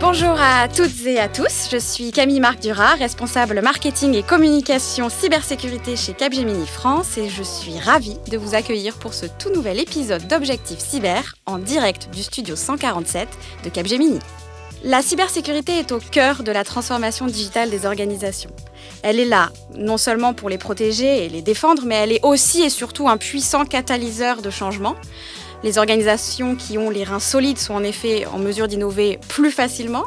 Bonjour à toutes et à tous, je suis Camille Marc Duras, responsable marketing et communication cybersécurité chez Capgemini France et je suis ravie de vous accueillir pour ce tout nouvel épisode d'Objectif Cyber en direct du studio 147 de Capgemini. La cybersécurité est au cœur de la transformation digitale des organisations. Elle est là, non seulement pour les protéger et les défendre, mais elle est aussi et surtout un puissant catalyseur de changement. Les organisations qui ont les reins solides sont en effet en mesure d'innover plus facilement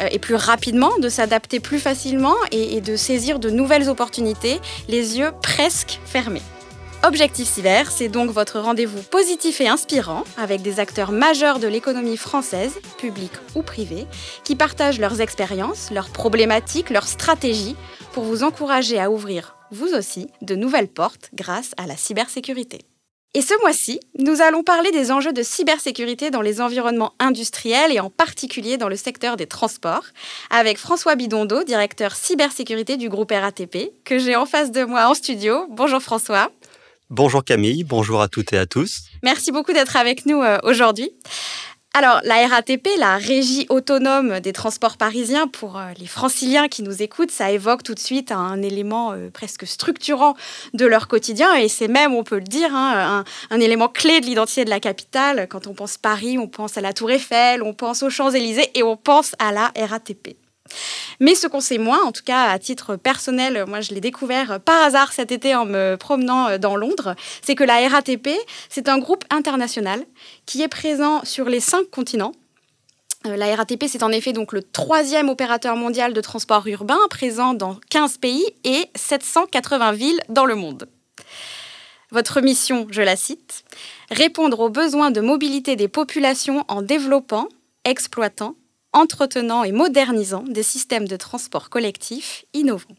euh, et plus rapidement, de s'adapter plus facilement et, et de saisir de nouvelles opportunités, les yeux presque fermés. Objectif Cyber, c'est donc votre rendez-vous positif et inspirant avec des acteurs majeurs de l'économie française, publique ou privée, qui partagent leurs expériences, leurs problématiques, leurs stratégies pour vous encourager à ouvrir, vous aussi, de nouvelles portes grâce à la cybersécurité. Et ce mois-ci, nous allons parler des enjeux de cybersécurité dans les environnements industriels et en particulier dans le secteur des transports, avec François Bidondo, directeur cybersécurité du groupe RATP, que j'ai en face de moi en studio. Bonjour François. Bonjour Camille, bonjour à toutes et à tous. Merci beaucoup d'être avec nous euh, aujourd'hui. Alors, la RATP, la Régie autonome des transports parisiens, pour euh, les franciliens qui nous écoutent, ça évoque tout de suite un élément euh, presque structurant de leur quotidien, et c'est même, on peut le dire, hein, un, un, élément clé de l'identité de la capitale. Quand on pense Paris, on pense à la Tour Eiffel, on pense aux Champs-Élysées, et on pense à la RATP. Mais ce qu'on sait moins, en tout cas à titre personnel, moi je l'ai découvert par hasard cet été en me promenant euh, dans Londres, c'est que la RATP, c'est un groupe international qui est présent sur les cinq continents. Euh, la RATP, c'est en effet donc le troisième opérateur mondial de transport urbain, présent dans 15 pays et 780 villes dans le monde. Votre mission, je la cite, répondre aux besoins de mobilité des populations en développant, exploitant entretenant et modernisant des systèmes de transport collectif innovants.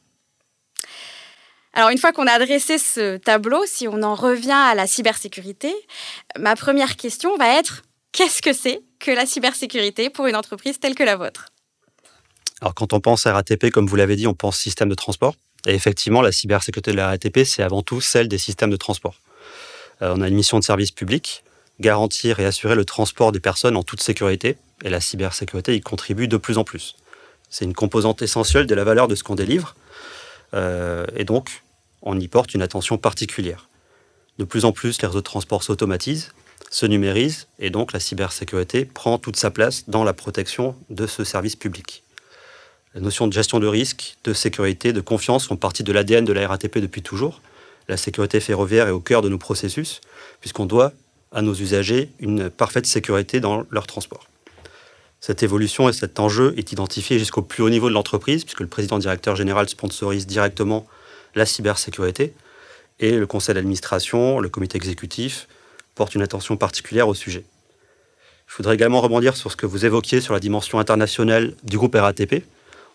Alors une fois qu'on a adressé ce tableau, si on en revient à la cybersécurité, ma première question va être qu'est-ce que c'est que la cybersécurité pour une entreprise telle que la vôtre? Alors quand on pense à RATP, comme vous l'avez dit, on pense système de transport. Et effectivement, la cybersécurité de la RATP, c'est avant tout celle des systèmes de transport. Euh, on a une mission de service public, garantir et assurer le transport des personnes en toute sécurité, et la cybersécurité y contribue de plus en plus. C'est une composante essentielle de la valeur de ce qu'on délivre. Euh, et donc, on y porte une attention particulière. De plus en plus, les réseaux de transport s'automatisent, se numérisent, et donc la cybersécurité prend toute sa place dans la protection de ce service public. La notion de gestion de risque, de sécurité, de confiance font partie de l'ADN de la RATP depuis toujours. La sécurité ferroviaire est au cœur de nos processus, puisqu'on doit à nos usagers une parfaite sécurité dans leur transport. Cette évolution et cet enjeu est identifié jusqu'au plus haut niveau de l'entreprise, puisque le président directeur général sponsorise directement la cybersécurité, et le conseil d'administration, le comité exécutif, portent une attention particulière au sujet. Je voudrais également rebondir sur ce que vous évoquiez sur la dimension internationale du groupe RATP.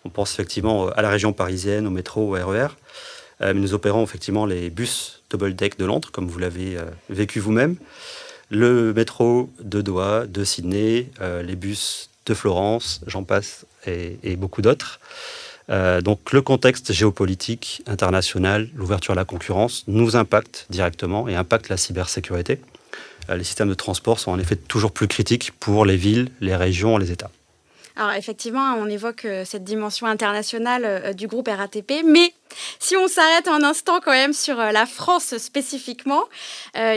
On pense effectivement à la région parisienne, au métro, au RER. Euh, mais nous opérons effectivement les bus double deck de Londres, comme vous l'avez euh, vécu vous-même, le métro de Doha, de Sydney, euh, les bus de Florence, j'en passe, et, beaucoup d'autres. Euh, donc le contexte géopolitique international, l'ouverture à la concurrence, nous impacte directement et impacte la cybersécurité. Euh, les systèmes de transport sont en effet toujours plus critiques pour les villes, les régions, les États. Alors effectivement, on évoque euh, cette dimension internationale euh, du groupe RATP, mais si on s'arrête un instant quand même sur euh, la France spécifiquement,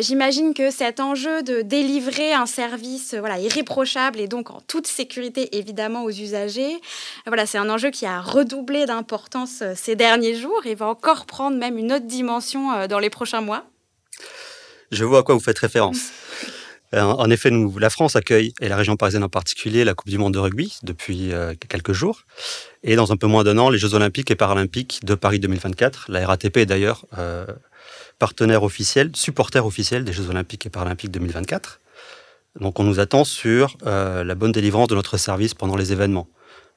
j'imagine que cet enjeu de délivrer un service voilà, irréprochable et donc en toute sécurité évidemment aux usagers, voilà, c'est un enjeu qui a redoublé d'importance ces derniers jours et va encore prendre même une autre dimension dans les prochains mois. Je vois à quoi vous faites référence. Euh, en effet, la France accueille, et la région parisienne en particulier, la Coupe du Monde de rugby depuis euh, quelques jours. Et dans un peu moins d'un an, les Jeux olympiques et paralympiques de Paris 2024. La RATP est d'ailleurs euh, partenaire officiel, supporter officiel des Jeux olympiques et paralympiques 2024. Donc on nous attend sur la bonne délivrance de notre service pendant les événements.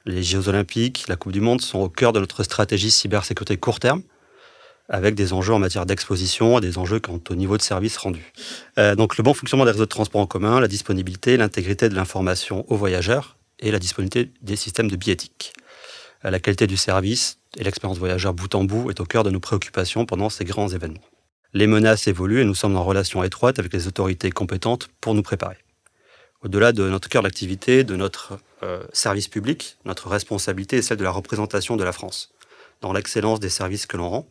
Les Jeux olympiques, la Coupe du Monde sont au cœur de notre stratégie cybersécurité court terme avec des enjeux en matière d'exposition et des enjeux quant au niveau de service rendu. Euh, donc le bon fonctionnement des réseaux de transport en commun, la disponibilité, l'intégrité de l'information aux voyageurs et la disponibilité des systèmes de billettique. Euh, la qualité du service et l'expérience voyageur bout en bout est au cœur de nos préoccupations pendant ces grands événements. Les menaces évoluent et nous sommes en relation étroite avec les autorités compétentes pour nous préparer. Au-delà de notre cœur d'activité, de notre euh, service public, notre responsabilité est celle de la représentation de la France dans l'excellence des services que l'on rend,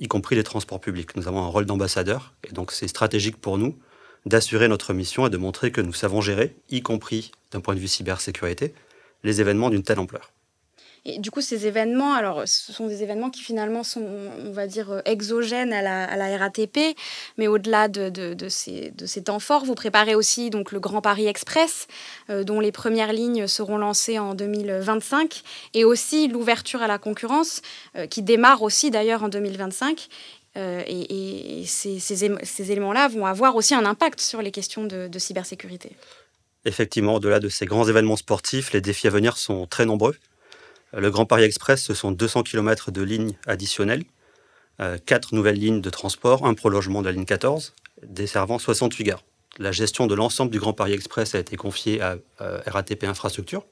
y compris les transports publics. Nous avons un rôle d'ambassadeur et donc c'est stratégique pour nous d'assurer notre mission et de montrer que nous savons gérer, y compris d'un point de vue cybersécurité, les événements d'une telle ampleur. Et du coup, ces événements, alors, ce sont des événements qui finalement sont, on va dire, euh, exogènes à la, RATP, mais au-delà de, ces, temps forts, vous préparez aussi donc le Grand Paris Express, euh, dont les premières lignes seront lancées en 2025, et aussi l'ouverture à la concurrence, euh, qui démarre aussi d'ailleurs en 2025. et, ces, éléments-là vont avoir aussi un impact sur les questions de, cybersécurité. Effectivement, au-delà de ces grands événements sportifs, les défis à venir sont très nombreux. Le Grand Paris Express, ce sont 200 km de lignes additionnelles, euh, quatre nouvelles lignes de transport, un prolongement de la ligne 14, desservant 68 gares. La gestion de l'ensemble du Grand Paris Express a été confiée à euh, RATP Infrastructure,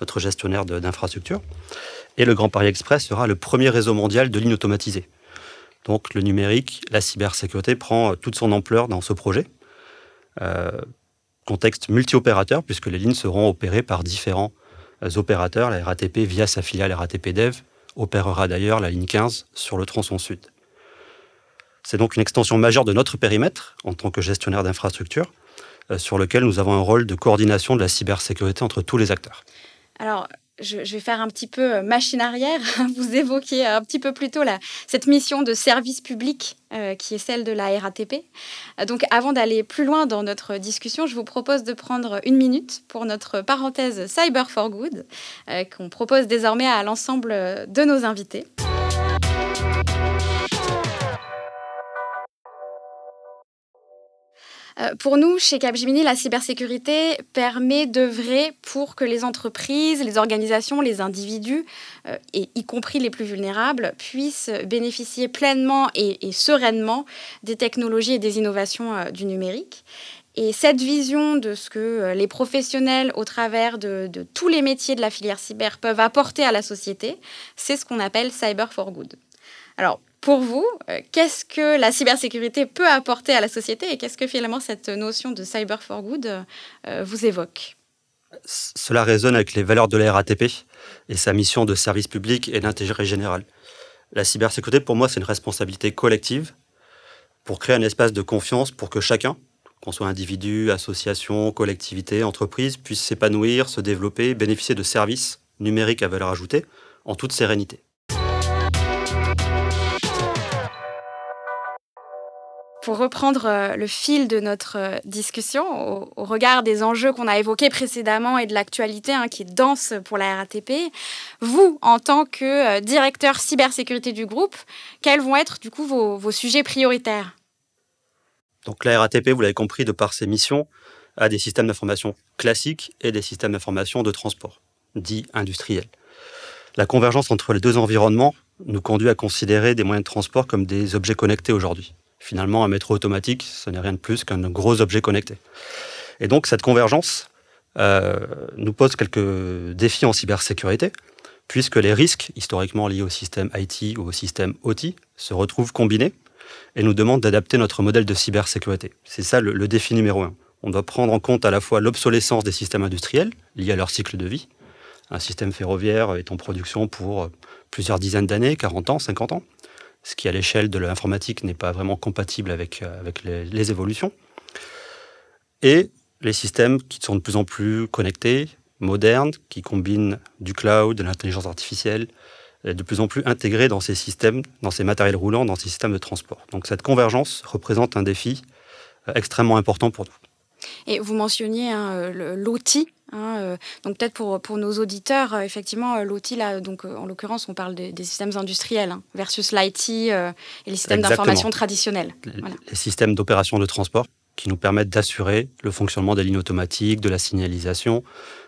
notre gestionnaire d'infrastructure. Et le Grand Paris Express sera le premier réseau mondial de lignes automatisées. Donc le numérique, la cybersécurité prend toute son ampleur dans ce projet. Euh, contexte multi-opérateur, puisque les lignes seront opérées par différents opérateurs. La RATP, via sa filiale RATP Dev, opérera d'ailleurs la ligne 15 sur le tronçon sud. C'est donc une extension majeure de notre périmètre en tant que gestionnaire d'infrastructure, euh, sur lequel nous avons un rôle de coordination de la cybersécurité entre tous les acteurs. Alors, je, vais faire un petit peu euh, machine arrière. Vous évoquiez un petit peu plus tôt cette mission de service public euh, qui est celle de la RATP. Euh, donc avant d'aller plus loin dans notre discussion, je vous propose de prendre une minute pour notre parenthèse Cyber for Good qu'on propose désormais à l'ensemble de nos invités. Pour nous, chez Capgemini, la cybersécurité permet d'œuvrer pour que les entreprises, les organisations, les individus, euh, y compris les plus vulnérables, puissent bénéficier pleinement et, sereinement des technologies et des innovations euh, du numérique. Et cette vision de ce que les professionnels, au travers de, de, tous les métiers de la filière cyber, peuvent apporter à la société, c'est ce qu'on appelle Cyber for Good. Alors, pour vous, euh, qu'est-ce que la cybersécurité peut apporter à la société et qu'est-ce que finalement cette notion de cyber for good euh, vous évoque Cela résonne avec les valeurs de la RATP et sa mission de service public et d'intérêt général. La cybersécurité, pour moi, c'est une responsabilité collective pour créer un espace de confiance pour que chacun, qu'on soit individu, association, collectivité, entreprise, puisse s'épanouir, se développer, bénéficier de services numériques à valeur ajoutée en toute sérénité. Pour reprendre euh, le fil de notre euh, discussion, au, regard des enjeux qu'on a évoqués précédemment et de l'actualité hein, qui est dense pour la RATP, vous, en tant que euh, directeur cybersécurité du groupe, quels vont être du coup vos, sujets prioritaires? Donc la RATP, vous l'avez compris, de par ses missions, a des systèmes d'information classiques et des systèmes d'information de transport, dits industriels. La convergence entre les deux environnements nous conduit à considérer des moyens de transport comme des objets connectés aujourd'hui. Finalement, un métro automatique, ce n'est rien de plus qu'un gros objet connecté. Et donc, cette convergence euh, nous pose quelques défis en cybersécurité, puisque les risques historiquement liés au système IT ou au système OT se retrouvent combinés et nous demandent d'adapter notre modèle de cybersécurité. C'est ça le, le défi numéro un. On doit prendre en compte à la fois l'obsolescence des systèmes industriels liés à leur cycle de vie. Un système ferroviaire est en production pour plusieurs dizaines d'années, 40 ans, 50 ans ce qui à l'échelle de l'informatique n'est pas vraiment compatible avec, euh, avec les, évolutions. Et les systèmes qui sont de plus en plus connectés, modernes, qui combinent du cloud, de l'intelligence artificielle, et de plus en plus intégrés dans ces systèmes, dans ces matériels roulants, dans ces systèmes de transport. Donc cette convergence représente un défi euh, extrêmement important pour nous. Et vous mentionniez hein, l'outil Hein, euh, donc peut-être pour, pour nos auditeurs, euh, effectivement, euh, l'outil, là, donc, en l'occurrence, on parle des, systèmes industriels hein, versus l'IT et les systèmes d'information traditionnels. Les systèmes d'opération de transport qui nous permettent d'assurer le fonctionnement des lignes automatiques, de la signalisation,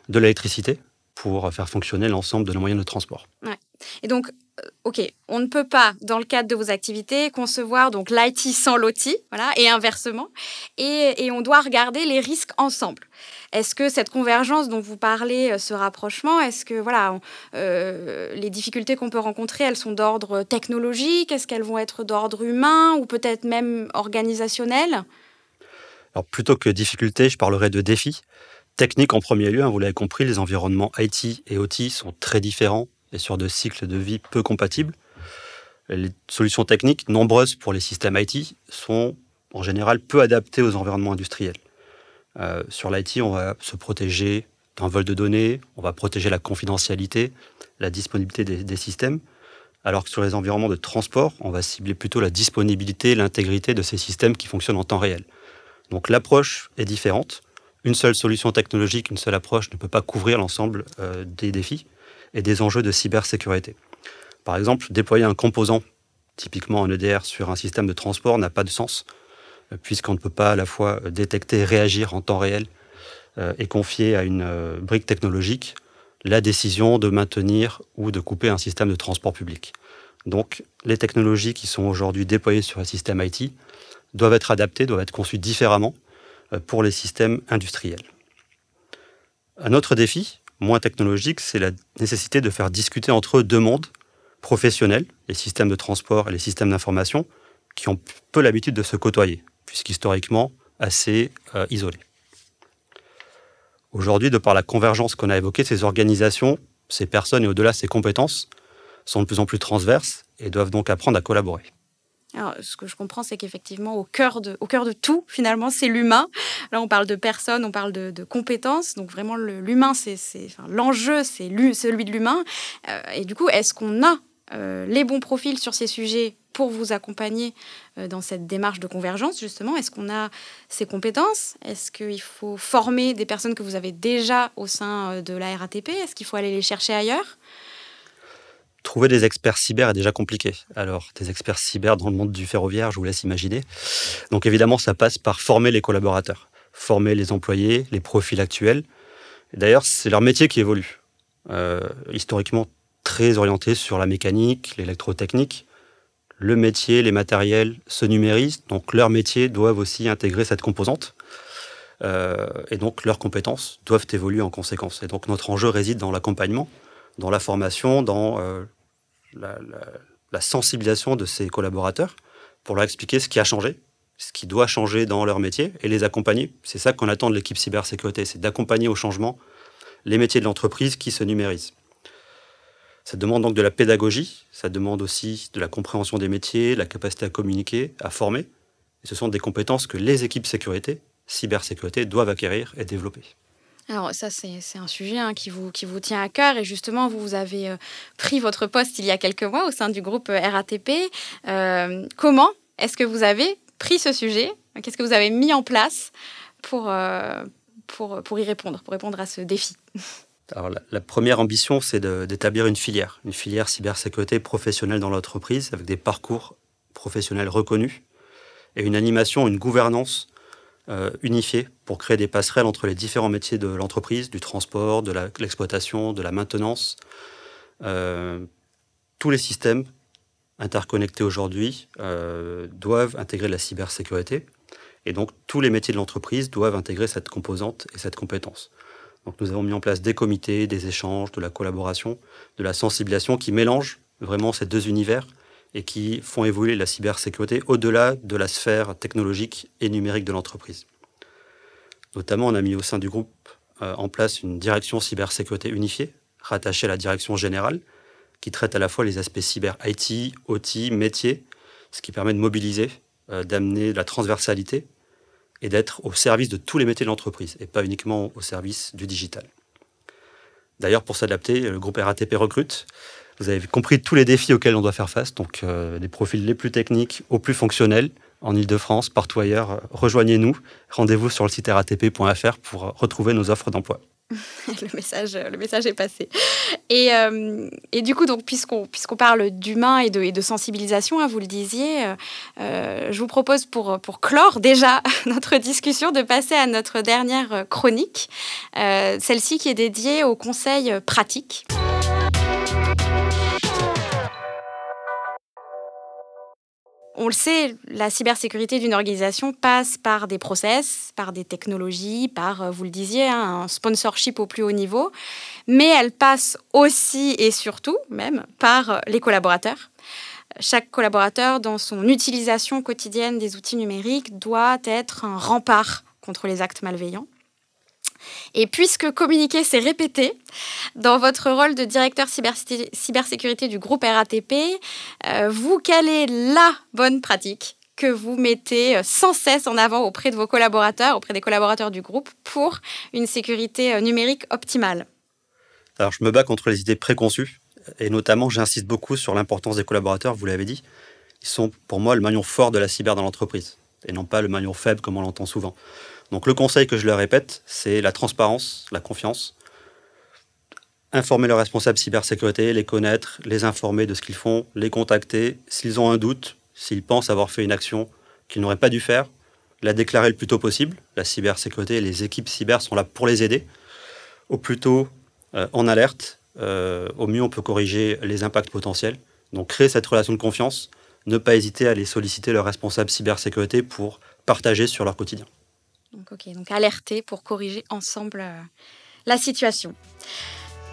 de l'électricité pour faire fonctionner l'ensemble de nos moyens de transport. Ouais, Et donc, euh, OK, on ne peut pas, dans le cadre de vos activités, concevoir donc l'IT sans l'OT, voilà, et inversement. Et, on doit regarder les risques ensemble. Est-ce que cette convergence dont vous parlez, euh, ce rapprochement, est-ce que voilà, euh, les difficultés qu'on peut rencontrer, elles sont d'ordre technologique? Est-ce qu'elles vont être d'ordre humain ou peut-être même organisationnel? Alors plutôt que difficultés, je parlerai de défis. Technique en premier lieu, hein, vous l'avez compris, les environnements IT et OT sont très différents et sur de cycles de vie peu compatibles. Les solutions techniques, nombreuses pour les systèmes IT, sont en général peu adaptées aux environnements industriels. Euh, sur l'IT, on va se protéger d'un vol de données, on va protéger la confidentialité, la disponibilité des, des, systèmes, alors que sur les environnements de transport, on va cibler plutôt la disponibilité l'intégrité de ces systèmes qui fonctionnent en temps réel. Donc l'approche est différente. Une seule solution technologique, une seule approche ne peut pas couvrir l'ensemble euh, des défis et des enjeux de cybersécurité. Par exemple, déployer un composant, typiquement un EDR, sur un système de transport n'a pas de sens, euh, puisqu'on ne peut pas à la fois détecter et réagir en temps réel euh, et confier à une euh, brique technologique la décision de maintenir ou de couper un système de transport public. Donc, les technologies qui sont aujourd'hui déployées sur un système IT doivent être adaptées, doivent être conçues différemment pour les systèmes industriels. Un autre défi, moins technologique, c'est la nécessité de faire discuter entre eux deux mondes professionnels, les systèmes de transport et les systèmes d'information, qui ont peu l'habitude de se côtoyer, puisqu'historiquement assez euh, isolés. Aujourd'hui, de par la convergence qu'on a évoquée, ces organisations, ces personnes et au-delà ces compétences sont de plus en plus transverses et doivent donc apprendre à collaborer. Ce que je comprends, c'est qu'effectivement, au cœur de, tout, finalement, c'est l'humain. Là, on parle de personnes, on parle de, compétences. Donc, vraiment, l'humain, c'est, l'enjeu, c'est celui de l'humain. Euh, et du coup, est-ce qu'on a euh, les bons profils sur ces sujets pour vous accompagner euh, dans cette démarche de convergence, justement? Est-ce qu'on a ces compétences? Est-ce qu'il faut former des personnes que vous avez déjà au sein de la RATP Est-ce qu'il faut aller les chercher ailleurs? Trouver des experts cyber est déjà compliqué. Alors, des experts cyber dans le monde du ferroviaire, je vous laisse imaginer. Donc, évidemment, ça passe par former les collaborateurs, former les employés, les profils actuels. D'ailleurs, c'est leur métier qui évolue. Euh, historiquement, très orienté sur la mécanique, l'électrotechnique. Le métier, les matériels se numérisent, donc leurs métiers doivent aussi intégrer cette composante. Euh, et donc, leurs compétences doivent évoluer en conséquence. Et donc, notre enjeu réside dans l'accompagnement dans la formation, dans euh, la, sensibilisation de ces collaborateurs pour leur expliquer ce qui a changé, ce qui doit changer dans leur métier et les accompagner. C'est ça qu'on attend de l'équipe cybersécurité, c'est d'accompagner au changement les métiers de l'entreprise qui se numérisent. Ça demande donc de la pédagogie, ça demande aussi de la compréhension des métiers, la capacité à communiquer, à former. Et ce sont des compétences que les équipes sécurité, cybersécurité, doivent acquérir et développer. Alors ça, c'est un sujet hein, qui, vous, qui vous tient à cœur. Et justement, vous, avez euh, pris votre poste il y a quelques mois au sein du groupe euh, RATP. Euh, comment est-ce que vous avez pris ce sujet? Qu'est-ce que vous avez mis en place pour, pour, pour y répondre, pour répondre à ce défi? Alors, la, première ambition, c'est d'établir une filière, une filière cybersécurité professionnelle dans l'entreprise, avec des parcours professionnels reconnus et une animation, une gouvernance unifié pour créer des passerelles entre les différents métiers de l'entreprise, du transport, de l'exploitation, de la maintenance. Euh, tous les systèmes interconnectés aujourd'hui euh, doivent intégrer la cybersécurité. Et donc, tous les métiers de l'entreprise doivent intégrer cette composante et cette compétence. Donc, nous avons mis en place des comités, des échanges, de la collaboration, de la sensibilisation qui mélangent vraiment ces deux univers et qui font évoluer la cybersécurité au-delà de la sphère technologique et numérique de l'entreprise. Notamment, on a mis au sein du groupe euh, en place une direction cybersécurité unifiée, rattachée à la direction générale, qui traite à la fois les aspects cyber IT, OT, métier, ce qui permet de mobiliser, euh, d'amener la transversalité et d'être au service de tous les métiers de l'entreprise et pas uniquement au service du digital. D'ailleurs, pour s'adapter, le groupe RATP recrute vous avez compris tous les défis auxquels on doit faire face, donc euh, des profils les plus techniques aux plus fonctionnels en Ile-de-France, partout ailleurs. Rejoignez-nous. Rendez-vous sur le site ratp.fr pour retrouver nos offres d'emploi. le, message, le message est passé. Et, euh, du coup, puisqu'on, puisqu'on parle d'humain et de, sensibilisation, hein, vous le disiez, euh, je vous propose pour, pour clore déjà notre discussion de passer à notre dernière chronique, celle-ci qui est dédiée aux conseils pratiques on le sait, la cybersécurité d'une organisation passe par des process, par des technologies, par, euh, vous le disiez, hein, un sponsorship au plus haut niveau, mais elle passe aussi et surtout même par euh, les collaborateurs. Chaque collaborateur, dans son utilisation quotidienne des outils numériques, doit être un rempart contre les actes malveillants. Et puisque communiquer, c'est répéter, dans votre rôle de directeur cybersécurité du groupe RATP, euh, vous, quelle est la bonne pratique que vous mettez euh, sans cesse en avant auprès de vos collaborateurs, auprès des collaborateurs du groupe, pour une sécurité euh, numérique optimale? Alors, je me bats contre les idées préconçues, et notamment, j'insiste beaucoup sur l'importance des collaborateurs, vous l'avez dit. Ils sont pour moi le maillon fort de la cyber dans l'entreprise, et non pas le maillon faible comme on l'entend souvent. Donc le conseil que je leur répète, c'est la transparence, la confiance. Informer leurs responsables cybersécurité, les connaître, les informer de ce qu'ils font, les contacter. S'ils ont un doute, s'ils pensent avoir fait une action qu'ils n'auraient pas dû faire, la déclarer le plus tôt possible. La cybersécurité et les équipes cyber sont là pour les aider. Au plus tôt, euh, en alerte. Euh, au mieux, on peut corriger les impacts potentiels. Donc créer cette relation de confiance, ne pas hésiter à aller solliciter leurs responsables cybersécurité pour partager sur leur quotidien. Donc, ok, donc alerter pour corriger ensemble euh, la situation.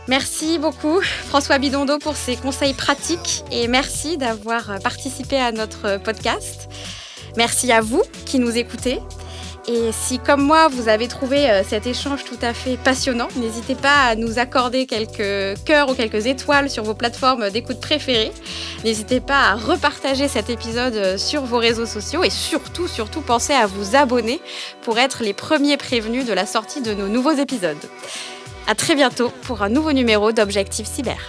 Merci beaucoup François Bidondo pour ces conseils pratiques et merci d'avoir participé à notre podcast. Merci à vous qui nous écoutez. Et si, comme moi, vous avez trouvé euh, cet échange tout à fait passionnant, n'hésitez pas à nous accorder quelques cœurs ou quelques étoiles sur vos plateformes d'écoute préférées. N'hésitez pas à repartager cet épisode euh, sur vos réseaux sociaux et surtout, surtout, pensez à vous abonner pour être les premiers prévenus de la sortie de nos nouveaux épisodes. À très bientôt pour un nouveau numéro d'Objectif Cyber.